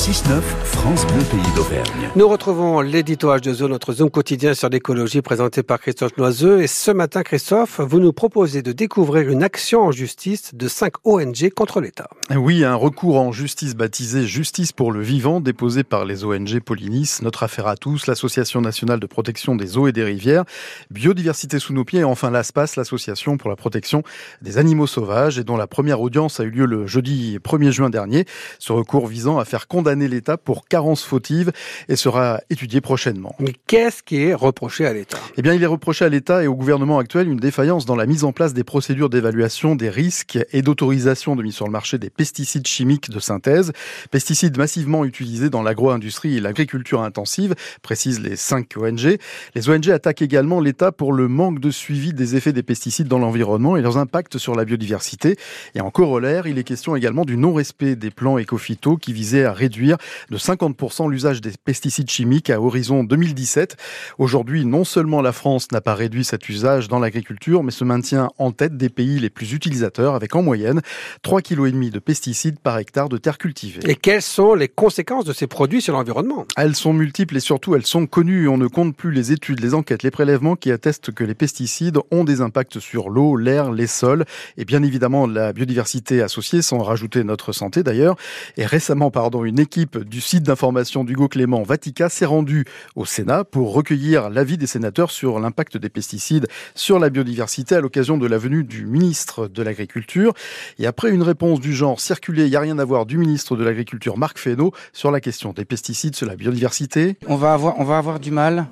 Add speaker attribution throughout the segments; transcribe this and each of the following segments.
Speaker 1: 6-9, France Bleu Pays d'Auvergne.
Speaker 2: Nous retrouvons l'éditoire de Zone, notre Zoom quotidien sur l'écologie présenté par Christophe Noiseux. Et ce matin, Christophe, vous nous proposez de découvrir une action en justice de 5 ONG contre l'État.
Speaker 3: Oui, un recours en justice baptisé Justice pour le vivant, déposé par les ONG Polinis, Notre Affaire à tous, l'Association nationale de protection des eaux et des rivières, Biodiversité sous nos pieds et enfin l'ASPAS, l'Association pour la protection des animaux sauvages, et dont la première audience a eu lieu le jeudi 1er juin dernier. Ce recours visant à faire condamner l'État pour carence fautive et sera étudié prochainement.
Speaker 2: Mais qu'est-ce qui est reproché à l'État?
Speaker 3: Eh bien, il est reproché à l'État et au gouvernement actuel une défaillance dans la mise en place des procédures d'évaluation des risques et d'autorisation de mise sur le marché des pesticides chimiques de synthèse, pesticides massivement utilisés dans l'agro-industrie et l'agriculture intensive, précisent les 5 ONG. Les ONG attaquent également l'État pour le manque de suivi des effets des pesticides dans l'environnement et leurs impacts sur la biodiversité. Et en corollaire, il est question également du non-respect des plans éco-phyto qui visaient à réduire de 50% l'usage des pesticides chimiques à horizon 2017. Aujourd'hui, non seulement la France n'a pas réduit cet usage dans l'agriculture, mais se maintient en tête des pays les plus utilisateurs avec en moyenne 3,5 kg de pesticides par hectare de terre cultivée.
Speaker 2: Et quelles sont les conséquences de ces produits sur l'environnement?
Speaker 3: Elles sont multiples et surtout elles sont connues. On ne compte plus les études, les enquêtes, les prélèvements qui attestent que les pesticides ont des impacts sur l'eau, l'air, les sols et bien évidemment la biodiversité associée, sans rajouter notre santé d'ailleurs. Et récemment, pardon, une équipe du site d'information d'Hugo Clément Vatica s'est rendue au Sénat pour recueillir l'avis des sénateurs sur l'impact des pesticides sur la biodiversité à l'occasion de la venue du ministre de l'Agriculture. Et après une réponse du genre circulé, il n'y a rien à voir du ministre de l'Agriculture Marc Fesneau sur la question des pesticides sur la biodiversité.
Speaker 4: On va avoir, on va avoir du mal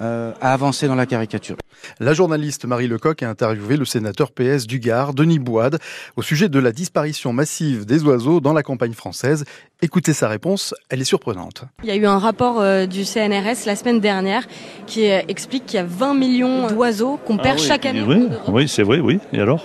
Speaker 4: euh, à avancer dans la caricature.
Speaker 3: La journaliste Marie Lecoq a interviewé le sénateur PS du Gard, Denis Boide, au sujet de la disparition massive des oiseaux dans la campagne française. Écoutez sa réponse, elle est surprenante.
Speaker 5: Il y a eu un rapport euh, du CNRS la semaine dernière qui euh, explique qu'il y a 20 millions d'oiseaux qu'on perd
Speaker 6: Ah oui,
Speaker 5: chaque année.
Speaker 6: Oui, oui c'est vrai, oui. Et alors?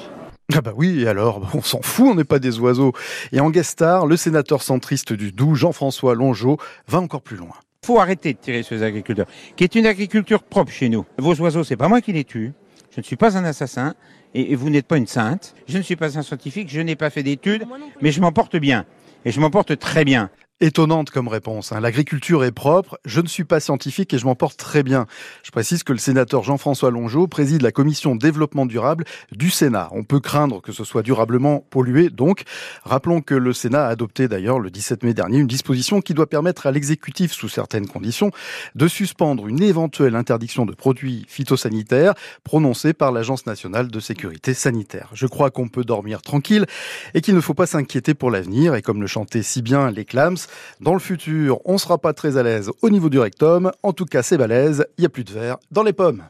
Speaker 3: Ah bah oui, et alors, on s'en fout, on n'est pas des oiseaux. Et en guest star, le sénateur centriste du Doubs, Jean-François Longeau, va encore plus loin.
Speaker 7: Faut arrêter de tirer sur les agriculteurs, qui est une agriculture propre chez nous. Vos oiseaux, c'est pas moi qui les tue. Je ne suis pas un assassin et, et vous n'êtes pas une sainte. Je ne suis pas un scientifique, je n'ai pas fait d'études, mais je m'en porte bien. Et je m'en porte très bien.
Speaker 3: Étonnante comme réponse. hein. L'agriculture est propre, je ne suis pas scientifique et je m'en porte très bien. Je précise que le sénateur Jean-François Longeau préside la commission développement durable du Sénat. On peut craindre que ce soit durablement pollué, donc. Rappelons que le Sénat a adopté d'ailleurs le 17 mai dernier une disposition qui doit permettre à l'exécutif, sous certaines conditions, de suspendre une éventuelle interdiction de produits phytosanitaires prononcée par l'Agence nationale de sécurité sanitaire. Je crois qu'on peut dormir tranquille et qu'il ne faut pas s'inquiéter pour l'avenir. Et comme le chantait si bien les Clams, dans le futur, on sera pas très à l'aise au niveau du rectum. En tout cas, c'est balèze, il y a plus de verre dans les pommes.